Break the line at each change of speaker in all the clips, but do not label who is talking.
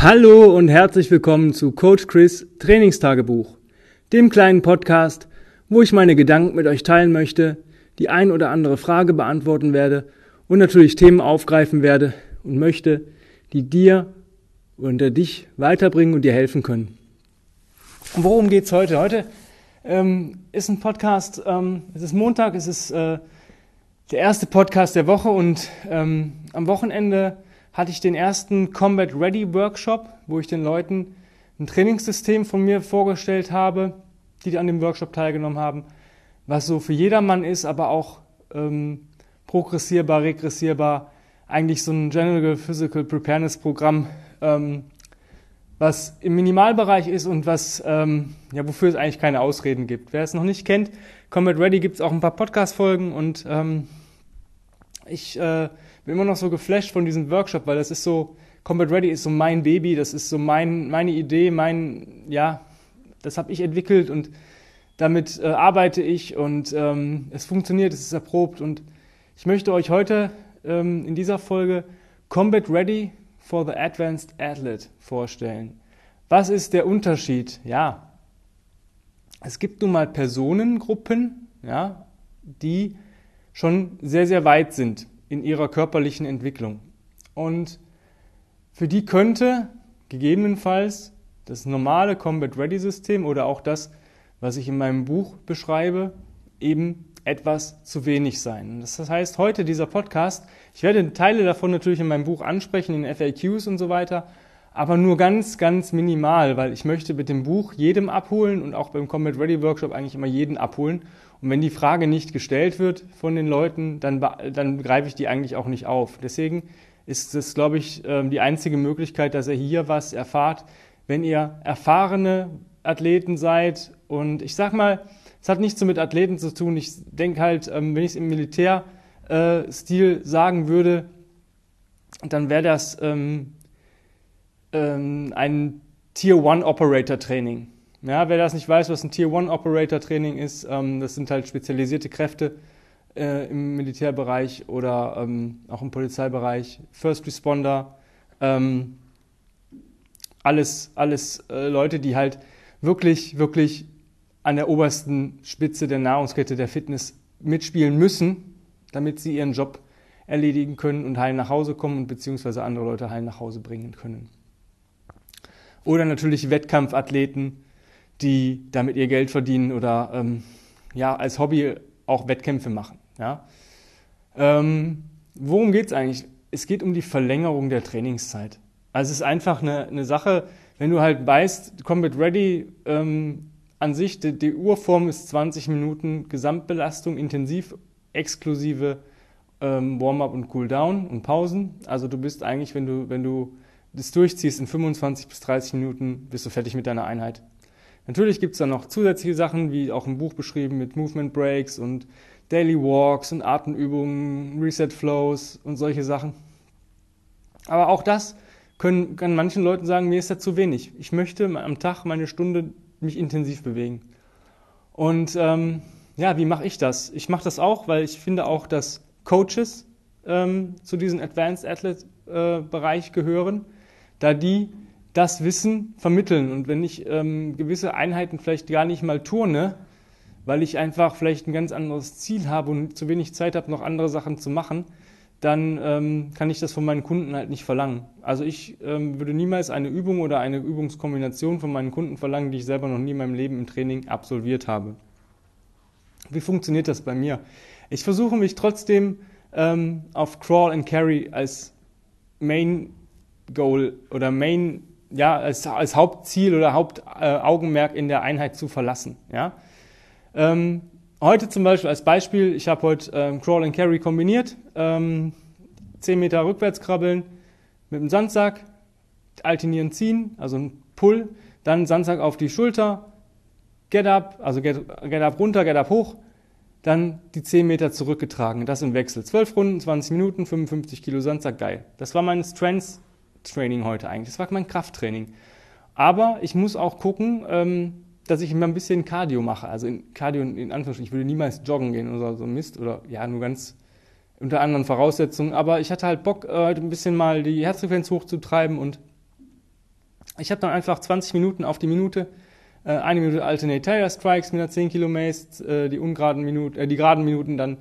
Hallo und herzlich willkommen zu Coach Chris Trainingstagebuch, dem kleinen Podcast, wo ich meine Gedanken mit euch teilen möchte, die ein oder andere Frage beantworten werde und natürlich Themen aufgreifen werde und möchte, die dir und dich weiterbringen und dir helfen können. Und worum geht's heute? Heute ähm, ist ein Podcast, ähm, es ist Montag, es ist äh, der erste Podcast der Woche und ähm, am Wochenende hatte ich den ersten Combat Ready Workshop, wo ich den Leuten ein Trainingssystem von mir vorgestellt habe, die an dem Workshop teilgenommen haben, was so für jedermann ist, aber auch ähm, progressierbar, regressierbar, eigentlich so ein General Physical Preparedness Programm, ähm, was im Minimalbereich ist und was, ähm, ja, wofür es eigentlich keine Ausreden gibt. Wer es noch nicht kennt, Combat Ready gibt es auch ein paar Podcast-Folgen und ähm, ich äh, bin immer noch so geflasht von diesem Workshop, weil das ist so, Combat Ready ist so mein Baby, das ist so mein, meine Idee, mein, ja, das habe ich entwickelt und damit äh, arbeite ich und ähm, es funktioniert, es ist erprobt und ich möchte euch heute ähm, in dieser Folge Combat Ready for the Advanced Athlete vorstellen. Was ist der Unterschied? Ja, es gibt nun mal Personengruppen, ja, die schon sehr, sehr weit sind in ihrer körperlichen Entwicklung. Und für die könnte gegebenenfalls das normale Combat Ready System oder auch das, was ich in meinem Buch beschreibe, eben etwas zu wenig sein. Das heißt, heute dieser Podcast, ich werde Teile davon natürlich in meinem Buch ansprechen, in FAQs und so weiter, aber nur ganz, ganz minimal, weil ich möchte mit dem Buch jedem abholen und auch beim Combat Ready Workshop eigentlich immer jeden abholen und wenn die Frage nicht gestellt wird von den Leuten, dann, dann greife ich die eigentlich auch nicht auf. Deswegen ist es, glaube ich, ähm, die einzige Möglichkeit, dass ihr hier was erfahrt, wenn ihr erfahrene Athleten seid. Und ich sag mal, es hat nichts so mit Athleten zu tun. Ich denke halt, ähm, wenn ich es im Militärstil sagen würde, dann wäre das ähm, ähm, ein Tier One Operator Training. Ja, wer das nicht weiß, was ein Tier 1 Operator Training ist, ähm, das sind halt spezialisierte Kräfte äh, im Militärbereich oder ähm, auch im Polizeibereich, First Responder, ähm, alles, alles äh, Leute, die halt wirklich, wirklich an der obersten Spitze der Nahrungskette der Fitness mitspielen müssen, damit sie ihren Job erledigen können und heil nach Hause kommen und beziehungsweise andere Leute heil nach Hause bringen können. Oder natürlich Wettkampfathleten, die damit ihr Geld verdienen oder ähm, ja, als Hobby auch Wettkämpfe machen. Ja? Ähm, worum geht es eigentlich? Es geht um die Verlängerung der Trainingszeit. Also es ist einfach eine, eine Sache, wenn du halt weißt, Combat Ready ähm, an sich, die, die, Urform ist 20 Minuten Gesamtbelastung, intensiv, exklusive ähm, Warm-up und Cooldown und Pausen. Also du bist eigentlich, wenn du, wenn du das durchziehst in 25 bis 30 Minuten, bist du fertig mit deiner Einheit. Natürlich gibt es dann noch zusätzliche Sachen, wie auch im Buch beschrieben, mit Movement Breaks und Daily Walks und Atemübungen, Reset Flows und solche Sachen. Aber auch das können, kann manchen Leuten sagen, mir ist das zu wenig. Ich möchte am Tag meine Stunde mich intensiv bewegen. Und ähm, ja, wie mache ich das? Ich mache das auch, weil ich finde auch, dass Coaches ähm, zu diesem Advanced Athlete äh, Bereich gehören, da die das Wissen vermitteln. Und wenn ich ähm, gewisse Einheiten vielleicht gar nicht mal turne, weil ich einfach vielleicht ein ganz anderes Ziel habe und zu wenig Zeit habe, noch andere Sachen zu machen, dann ähm, kann ich das von meinen Kunden halt nicht verlangen. Also ich ähm, würde niemals eine Übung oder eine Übungskombination von meinen Kunden verlangen, die ich selber noch nie in meinem Leben im Training absolviert habe. Wie funktioniert das bei mir? Ich versuche mich trotzdem ähm, auf Crawl and Carry als Main Goal oder Main ja, als, als Hauptziel oder Hauptaugenmerk äh, in der Einheit zu verlassen. Ja? Ähm, heute zum Beispiel als Beispiel, ich habe heute ähm, Crawl and Carry kombiniert, ähm, 10 Meter rückwärts krabbeln mit dem Sandsack, alternieren ziehen, also ein Pull, dann Sandsack auf die Schulter, Get up, also get, get up runter, Get up hoch, dann die 10 Meter zurückgetragen, das im Wechsel. 12 Runden, 20 Minuten, 55 Kilo Sandsack, geil. Das war mein Strengths Training heute eigentlich. Das war mein Krafttraining. Aber ich muss auch gucken, ähm, dass ich immer ein bisschen Cardio mache. Also in Cardio in Anführungsstrichen. Ich würde niemals joggen gehen oder so Mist oder ja, nur ganz unter anderen Voraussetzungen. Aber ich hatte halt Bock, äh, ein bisschen mal die Herzfrequenz hochzutreiben und Ich habe dann einfach 20 Minuten auf die Minute, äh, eine Minute Alternate Taylor Strikes mit einer 10 Kilo Mace, äh, die ungeraden Minuten, äh, die geraden Minuten dann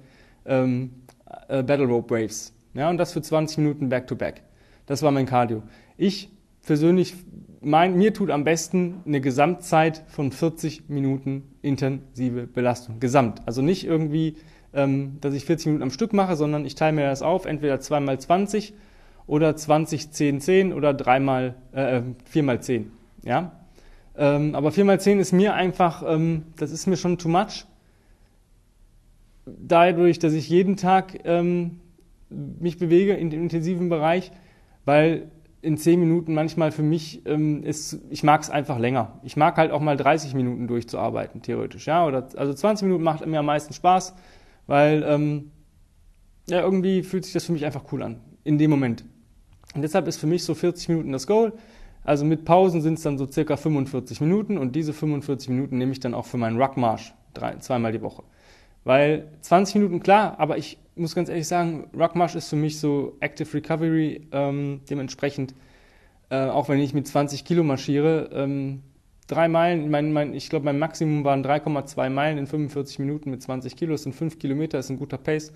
ähm, äh, Battle Rope Waves. Ja, und das für 20 Minuten Back to Back. Das war mein Cardio. Ich persönlich, mein, mir tut am besten eine Gesamtzeit von 40 Minuten intensive Belastung. Gesamt. Also nicht irgendwie, ähm, dass ich 40 Minuten am Stück mache, sondern ich teile mir das auf, entweder 2 mal 20 oder 20, 10, 10 oder 3 mal, äh, 4 mal 10. Ja? Ähm, aber 4 mal 10 ist mir einfach, ähm, das ist mir schon too much. Dadurch, dass ich jeden Tag ähm, mich bewege in dem intensiven Bereich, weil in 10 Minuten manchmal für mich ähm, ist, ich mag es einfach länger. Ich mag halt auch mal 30 Minuten durchzuarbeiten, theoretisch. Ja? Oder, also 20 Minuten macht mir am meisten Spaß, weil ähm, ja, irgendwie fühlt sich das für mich einfach cool an, in dem Moment. Und deshalb ist für mich so 40 Minuten das Goal. Also mit Pausen sind es dann so circa 45 Minuten und diese 45 Minuten nehme ich dann auch für meinen Ruckmarsch zweimal die Woche. Weil 20 Minuten, klar, aber ich muss ganz ehrlich sagen, Ruckmarsch ist für mich so Active Recovery, ähm, dementsprechend, äh, auch wenn ich mit 20 Kilo marschiere, ähm, drei Meilen, mein, mein, ich glaube, mein Maximum waren 3,2 Meilen in 45 Minuten mit 20 Kilo, das sind 5 Kilometer, ist ein guter Pace.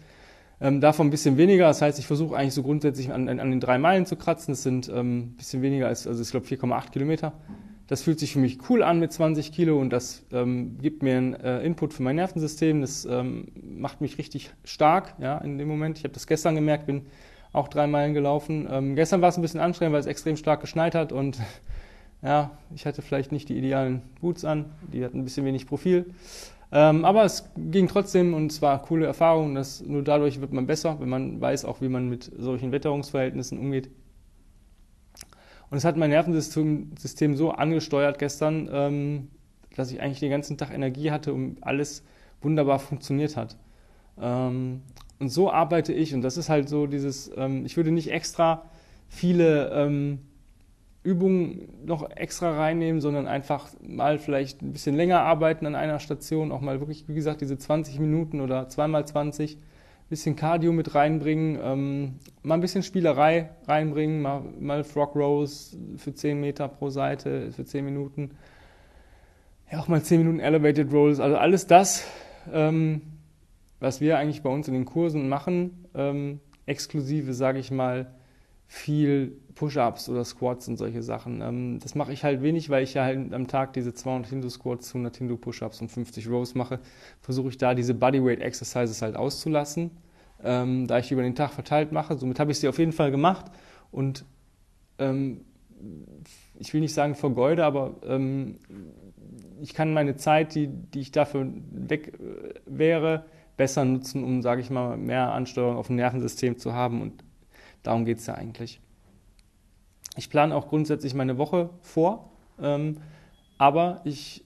Ähm, davon ein bisschen weniger, das heißt, ich versuche eigentlich so grundsätzlich an, an, den drei Meilen zu kratzen. Das sind ähm, ein bisschen weniger als, also ich glaube 4,8 Kilometer. Das fühlt sich für mich cool an mit 20 Kilo und das ähm, gibt mir einen äh, Input für mein Nervensystem. Das ähm, macht mich richtig stark ja, in dem Moment. Ich habe das gestern gemerkt, bin auch drei Meilen gelaufen. Ähm, gestern war es ein bisschen anstrengend, weil es extrem stark geschneit hat und ja, ich hatte vielleicht nicht die idealen Boots an. Die hatten ein bisschen wenig Profil. Ähm, aber es ging trotzdem und es war eine coole Erfahrung. Das, nur dadurch wird man besser, wenn man weiß auch, wie man mit solchen Wetterungsverhältnissen umgeht. Und es hat mein Nervensystem so angesteuert gestern, ähm, dass ich eigentlich den ganzen Tag Energie hatte und alles wunderbar funktioniert hat. Ähm, und so arbeite ich. Und das ist halt so dieses, ähm, ich würde nicht extra viele ähm, Übungen noch extra reinnehmen, sondern einfach mal vielleicht ein bisschen länger arbeiten an einer Station, auch mal wirklich, wie gesagt, diese 20 Minuten oder zweimal 20, bisschen Cardio mit reinbringen, ähm, mal ein bisschen Spielerei reinbringen, mal, mal Frog Rows für 10 Meter pro Seite, für 10 Minuten. Ja, auch mal 10 Minuten Elevated Rolls, also alles das, ähm, was wir eigentlich bei uns in den Kursen machen, ähm, exklusive, sage ich mal, viel Push-Ups oder Squats und solche Sachen. Ähm, das mache ich halt wenig, weil ich ja halt am Tag diese 200 Hindu-Squats, 100 Hindu-Push-Ups und 50 Rows mache. Versuche ich da diese Bodyweight-Exercises halt auszulassen, ähm, da ich die über den Tag verteilt mache. Somit habe ich sie auf jeden Fall gemacht und ähm, ich will nicht sagen vergeude, aber ich kann meine Zeit, die, die ich dafür weg äh, wäre, besser nutzen, um, sage ich mal, mehr Ansteuerung auf dem Nervensystem zu haben und Darum geht es ja eigentlich. Ich plane auch grundsätzlich meine Woche vor, ähm, aber ich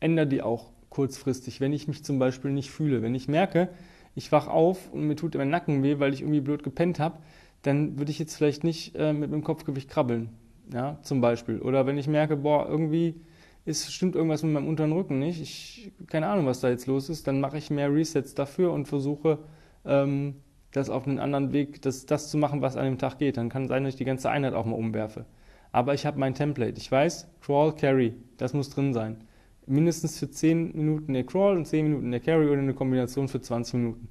ändere die auch kurzfristig, wenn ich mich zum Beispiel nicht fühle. Wenn ich merke, ich wach auf und mir tut mein Nacken weh, weil ich irgendwie blöd gepennt habe, dann würde ich jetzt vielleicht nicht äh, mit dem Kopfgewicht krabbeln, ja, zum Beispiel. Oder wenn ich merke, boah, irgendwie ist, stimmt irgendwas mit meinem unteren Rücken nicht, ich keine Ahnung, was da jetzt los ist, dann mache ich mehr Resets dafür und versuche ähm, das auf einen anderen Weg, das, das zu machen, was an dem Tag geht. Dann kann sein, dass ich die ganze Einheit auch mal umwerfe. Aber ich habe mein Template. Ich weiß, Crawl, Carry, das muss drin sein. Mindestens für 10 Minuten der Crawl und 10 Minuten der Carry oder eine Kombination für 20 Minuten.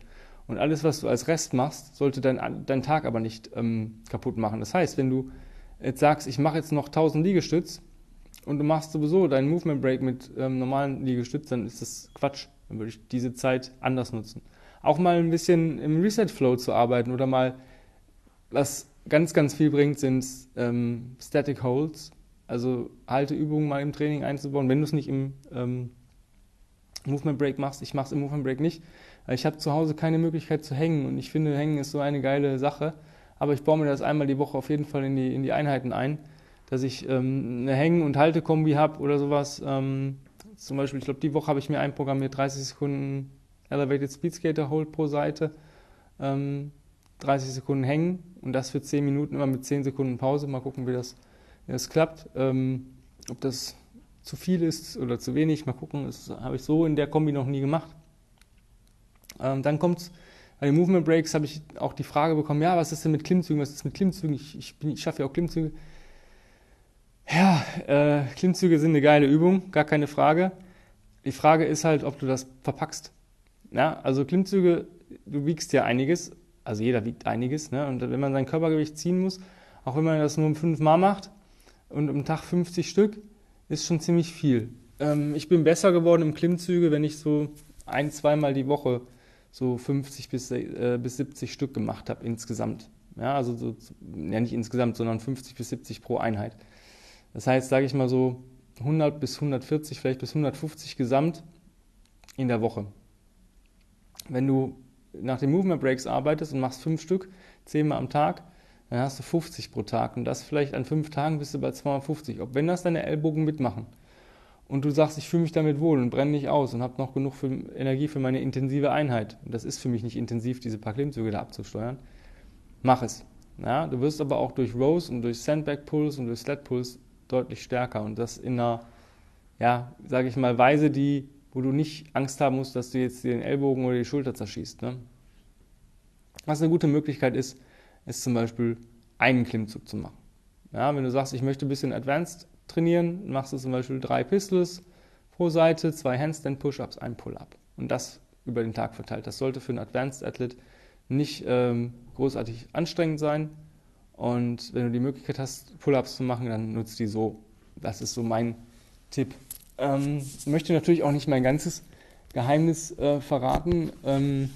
Und alles, was du als Rest machst, sollte dein, dein Tag aber nicht ähm, kaputt machen. Das heißt, wenn du jetzt sagst, ich mache jetzt noch 1000 Liegestütz und du machst sowieso deinen Movement Break mit ähm, normalen Liegestütz, dann ist das Quatsch. Dann würde ich diese Zeit anders nutzen auch mal ein bisschen im Reset-Flow zu arbeiten oder mal, was ganz, ganz viel bringt, sind ähm, Static Holds, also Halteübungen mal im Training einzubauen, wenn du es nicht im ähm, Movement Break machst. Ich mache es im Movement Break nicht, weil ich habe zu Hause keine Möglichkeit zu hängen und ich finde, Hängen ist so eine geile Sache, aber ich baue mir das einmal die Woche auf jeden Fall in die, in die Einheiten ein, dass ich ähm, eine Hängen- und Haltekombi habe oder sowas. Ähm, zum Beispiel, ich glaube, die Woche habe ich mir einprogrammiert, 30 Sekunden Elevated Speed Skater Hold pro Seite, ähm, 30 Sekunden hängen und das für 10 Minuten immer mit 10 Sekunden Pause. Mal gucken, wie das, wie das klappt. Ähm, ob das zu viel ist oder zu wenig, mal gucken. Das habe ich so in der Kombi noch nie gemacht. Ähm, dann kommt es bei den Movement Breaks habe ich auch die Frage bekommen, ja, was ist denn mit Klimmzügen? Was ist mit Klimmzügen? Ich, ich, ich schaffe ja auch Klimmzüge. Ja, äh, Klimmzüge sind eine geile Übung, gar keine Frage. Die Frage ist halt, ob du das verpackst. Ja, also Klimmzüge, du wiegst ja einiges, also jeder wiegt einiges, ne? Und wenn man sein Körpergewicht ziehen muss, auch wenn man das nur um fünf Mal macht und am Tag 50 Stück, ist schon ziemlich viel. Ähm, ich bin besser geworden im Klimmzüge, wenn ich so ein, zweimal die Woche so 50 bis, äh, bis 70 Stück gemacht habe insgesamt. Ja, also so, ja nicht insgesamt, sondern 50 bis 70 pro Einheit. Das heißt, sage ich mal so 100 bis 140, vielleicht bis 150 gesamt in der Woche. Wenn du nach den Movement Breaks arbeitest und machst fünf Stück, zehnmal am Tag, dann hast du 50 pro Tag. Und das vielleicht an fünf Tagen bist du bei 250. Ob wenn das deine Ellbogen mitmachen und du sagst, ich fühle mich damit wohl und brenne nicht aus und habe noch genug für Energie für meine intensive Einheit. Und das ist für mich nicht intensiv, diese paar Klimmzüge da abzusteuern. Mach es. Ja, du wirst aber auch durch Rows und durch Sandbag Pulls und durch Sled Pulls deutlich stärker und das in einer, ja, sage ich mal, Weise, die, wo du nicht Angst haben musst, dass du jetzt den Ellbogen oder die Schulter zerschießt. Ne? Was eine gute Möglichkeit ist, ist zum Beispiel einen Klimmzug zu machen. Ja, wenn du sagst, ich möchte ein bisschen Advanced trainieren, machst du zum Beispiel drei Pistols pro Seite, zwei Handstand Push-Ups, ein Pull-Up. Und das über den Tag verteilt. Das sollte für einen Advanced Athlet nicht ähm, großartig anstrengend sein. Und wenn du die Möglichkeit hast, Pull-ups zu machen, dann nutzt die so. Das ist so mein Tipp. Ähm, möchte natürlich auch nicht mein ganzes Geheimnis äh, verraten, ähm,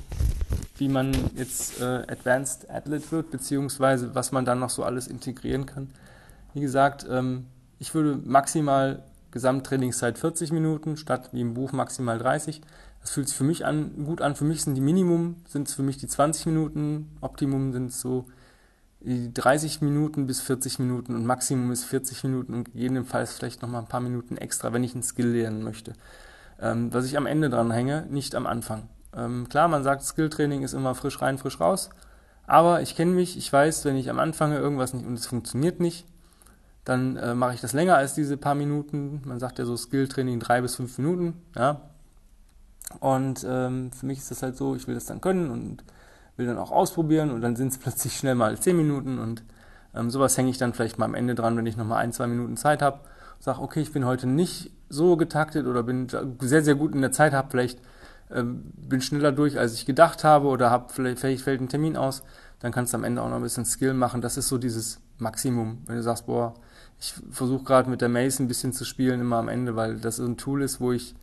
wie man jetzt äh, Advanced Athlete wird, beziehungsweise was man dann noch so alles integrieren kann. Wie gesagt, ähm, ich würde maximal Gesamttrainingszeit 40 Minuten statt wie im Buch maximal 30. Das fühlt sich für mich an, gut an. Für mich sind die Minimum, sind es für mich die 20 Minuten, Optimum sind es so 30 Minuten bis 40 Minuten und Maximum ist 40 Minuten und gegebenenfalls vielleicht nochmal ein paar Minuten extra, wenn ich einen Skill lernen möchte. Ähm, was ich am Ende dran hänge, nicht am Anfang. Ähm, klar, man sagt, Skilltraining ist immer frisch rein, frisch raus. Aber ich kenne mich, ich weiß, wenn ich am Anfang irgendwas nicht und es funktioniert nicht, dann äh, mache ich das länger als diese paar Minuten. Man sagt ja so Skilltraining drei bis fünf Minuten, ja. Und ähm, für mich ist das halt so, ich will das dann können und will dann auch ausprobieren und dann sind es plötzlich schnell mal zehn Minuten und ähm, sowas hänge ich dann vielleicht mal am Ende dran, wenn ich nochmal ein, zwei Minuten Zeit habe. Sage, okay, ich bin heute nicht so getaktet oder bin sehr, sehr gut in der Zeit, habe vielleicht ähm, bin schneller durch, als ich gedacht habe oder habe vielleicht, vielleicht fällt ein Termin aus, dann kannst du am Ende auch noch ein bisschen Skill machen. Das ist so dieses Maximum, wenn du sagst, boah, ich versuche gerade mit der Mace ein bisschen zu spielen immer am Ende, weil das ein Tool ist, wo ich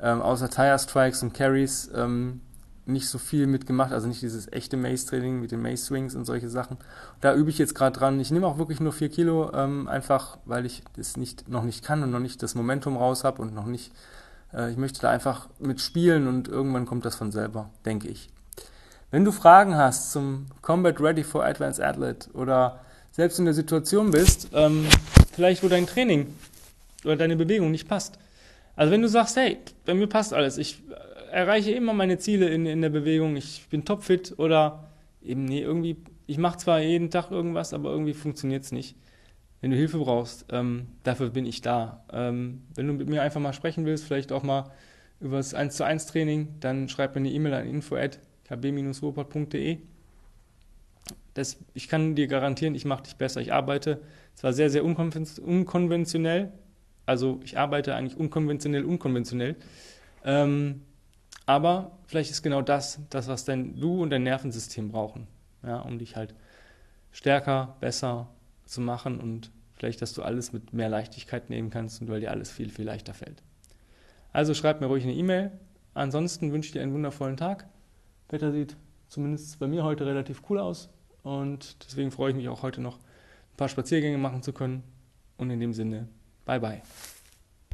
ähm, außer Tire Strikes und Carries ähm, nicht so viel mitgemacht, also nicht dieses echte Mace-Training mit den Mace-Swings und solche Sachen. Da übe ich jetzt gerade dran. Ich nehme auch wirklich nur vier Kilo, ähm, einfach weil ich das nicht, noch nicht kann und noch nicht das Momentum raus habe und noch nicht, äh, ich möchte da einfach mit spielen und irgendwann kommt das von selber, denke ich. Wenn du Fragen hast zum Combat Ready for Advanced Athlete oder selbst in der Situation bist, ähm, vielleicht wo dein Training oder deine Bewegung nicht passt. Also wenn du sagst, hey, bei mir passt alles, ich erreiche immer meine Ziele in, in der Bewegung, ich bin topfit oder eben, nee, irgendwie, ich mache zwar jeden Tag irgendwas, aber irgendwie funktioniert es nicht. Wenn du Hilfe brauchst, ähm, dafür bin ich da. Ähm, wenn du mit mir einfach mal sprechen willst, vielleicht auch mal über das 1 zu 1 Training, dann schreib mir eine E-Mail an info.kb-ruhrpott.de. ich kann dir garantieren, ich mache dich besser. Ich arbeite zwar sehr, sehr unkonventionell, also ich arbeite eigentlich unkonventionell, unkonventionell, ähm, aber vielleicht ist genau das, das, was denn du und dein Nervensystem brauchen, ja, um dich halt stärker, besser zu machen und vielleicht, dass du alles mit mehr Leichtigkeit nehmen kannst und weil dir alles viel, viel leichter fällt. Also schreib mir ruhig eine E-Mail. Ansonsten wünsche ich dir einen wundervollen Tag. Wetter sieht zumindest bei mir heute relativ cool aus und deswegen freue ich mich auch heute noch ein paar Spaziergänge machen zu können. Und in dem Sinne, bye bye.